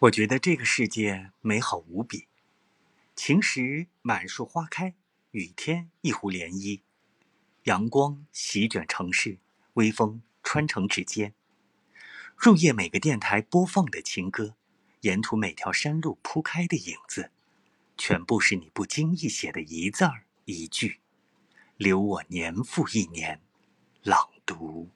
我觉得这个世界美好无比。晴时满树花开雨天一湖涟漪。阳光席卷城市微风穿城指尖。入夜每个电台播放的情歌沿途每条山路铺开的影子全部是你不经意写的一字儿一句。留我年复一年朗读。